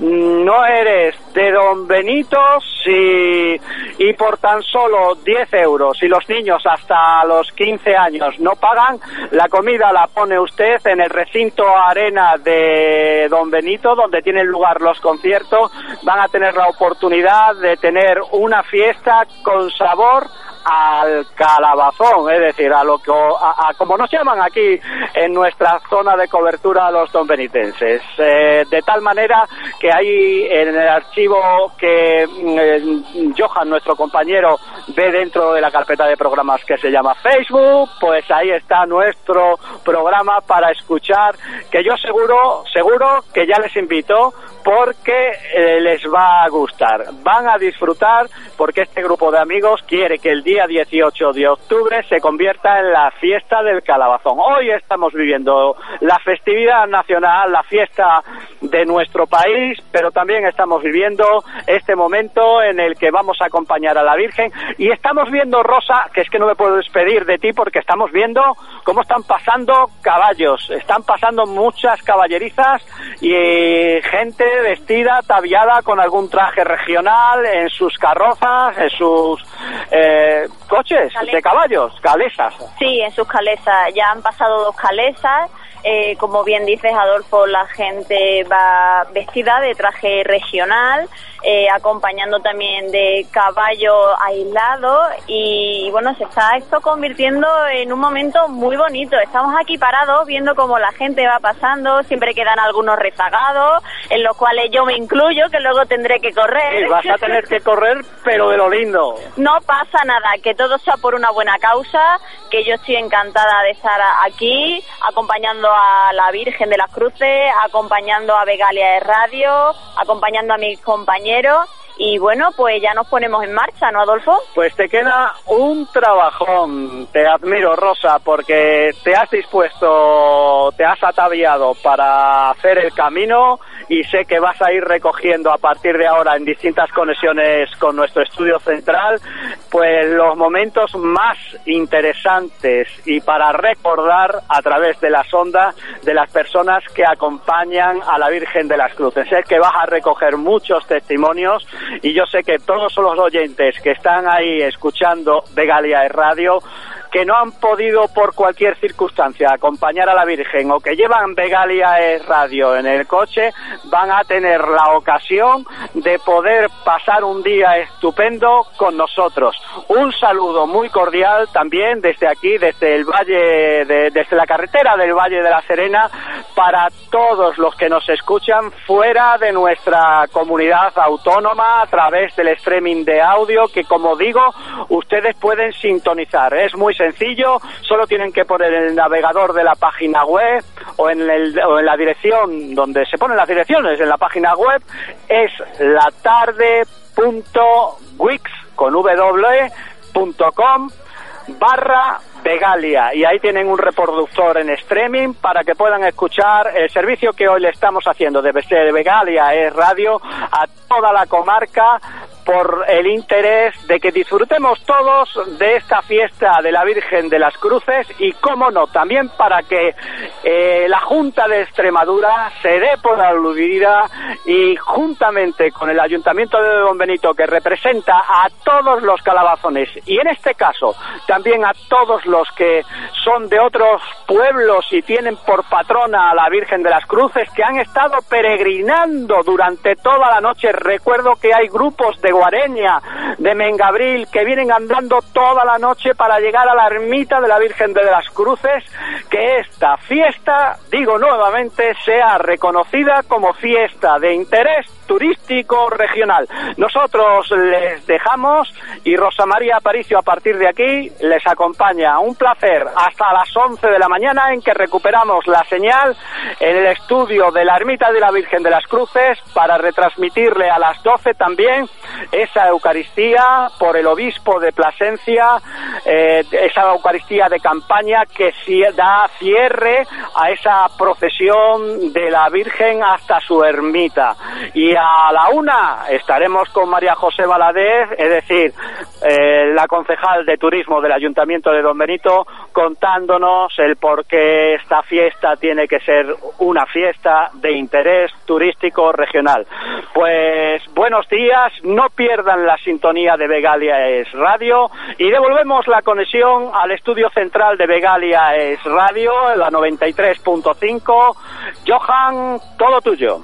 no eres de Don Benito si, y por tan solo 10 euros, y los niños hasta los 15 años no pagan, la comida la pone usted en el recinto arena de Don Benito, donde tienen lugar los conciertos, van a tener la oportunidad de tener una fiesta con sabor al calabazón, es decir, a lo que a, a como nos llaman aquí en nuestra zona de cobertura los donbenitenses, eh, de tal manera que ahí en el archivo que mm, Johan, nuestro compañero, ve dentro de la carpeta de programas que se llama Facebook, pues ahí está nuestro programa para escuchar, que yo seguro, seguro que ya les invito porque eh, les va a gustar, van a disfrutar porque este grupo de amigos quiere que el día 18 de octubre se convierta en la fiesta del calabazón. Hoy estamos viviendo la festividad nacional, la fiesta de nuestro país, pero también estamos viviendo este momento en el que vamos a acompañar a la Virgen y estamos viendo, Rosa, que es que no me puedo despedir de ti porque estamos viendo cómo están pasando caballos, están pasando muchas caballerizas y gente vestida, ataviada con algún traje regional en sus carrozas, en sus eh, coches de caballos, calesas. Sí, en sus calesas. Ya han pasado dos calesas. Eh, como bien dices, Adolfo, la gente va vestida de traje regional, eh, acompañando también de caballo aislado y bueno, se está esto convirtiendo en un momento muy bonito. Estamos aquí parados viendo cómo la gente va pasando, siempre quedan algunos rezagados, en los cuales yo me incluyo, que luego tendré que correr. Sí, vas a tener que correr, pero de lo lindo. No pasa nada, que todo sea por una buena causa, que yo estoy encantada de estar aquí, acompañando a la Virgen de las Cruces, acompañando a Vegalia de Radio, acompañando a mis compañeros compañero y bueno, pues ya nos ponemos en marcha, ¿no, Adolfo? Pues te queda un trabajón. Te admiro, Rosa, porque te has dispuesto, te has ataviado para hacer el camino y sé que vas a ir recogiendo a partir de ahora en distintas conexiones con nuestro estudio central, pues los momentos más interesantes y para recordar a través de las ondas de las personas que acompañan a la Virgen de las Cruces. Sé que vas a recoger muchos testimonios y yo sé que todos los oyentes que están ahí escuchando Vegalia Radio que no han podido por cualquier circunstancia acompañar a la Virgen o que llevan Vegalia Radio en el coche van a tener la ocasión de poder pasar un día estupendo con nosotros. Un saludo muy cordial también desde aquí, desde el Valle, de- desde la carretera del Valle de la Serena, para todos los que nos escuchan fuera de nuestra comunidad autónoma a través del streaming de audio que, como digo, ustedes pueden sintonizar. Es muy sencillo, solo tienen que poner el navegador de la página web o en, el- o en la dirección donde se ponen las direcciones en la página web, es latarde.wix con w.com barra Vegalia. Y ahí tienen un reproductor en streaming para que puedan escuchar el servicio que hoy le estamos haciendo. De Vegalia es radio a toda la comarca por el interés de que disfrutemos todos de esta fiesta de la Virgen de las Cruces y, cómo no, también para que eh, la Junta de Extremadura se dé por aludida y juntamente con el Ayuntamiento de Don Benito que representa a todos los calabazones y en este caso también a todos los que son de otros pueblos y tienen por patrona a la Virgen de las Cruces que han estado peregrinando durante toda la noche. Recuerdo que hay grupos de Guareña, de Mengabril, que vienen andando toda la noche para llegar a la ermita de la Virgen de las Cruces, que esta fiesta, digo nuevamente, sea reconocida como fiesta de interés turístico regional. Nosotros les dejamos y Rosa María Aparicio a partir de aquí les acompaña. Un placer hasta las 11 de la mañana en que recuperamos la señal en el estudio de la Ermita de la Virgen de las Cruces para retransmitirle a las 12 también esa Eucaristía por el obispo de Plasencia, eh, esa Eucaristía de campaña que da cierre a esa procesión de la Virgen hasta su ermita. Y a la una estaremos con María José Valadez, es decir, eh, la concejal de turismo del Ayuntamiento de Don Benito, contándonos el por qué esta fiesta tiene que ser una fiesta de interés turístico regional. Pues buenos días, no pierdan la sintonía de Begalia es Radio y devolvemos la conexión al estudio central de Begalia es Radio, la 93.5. Johan, todo tuyo.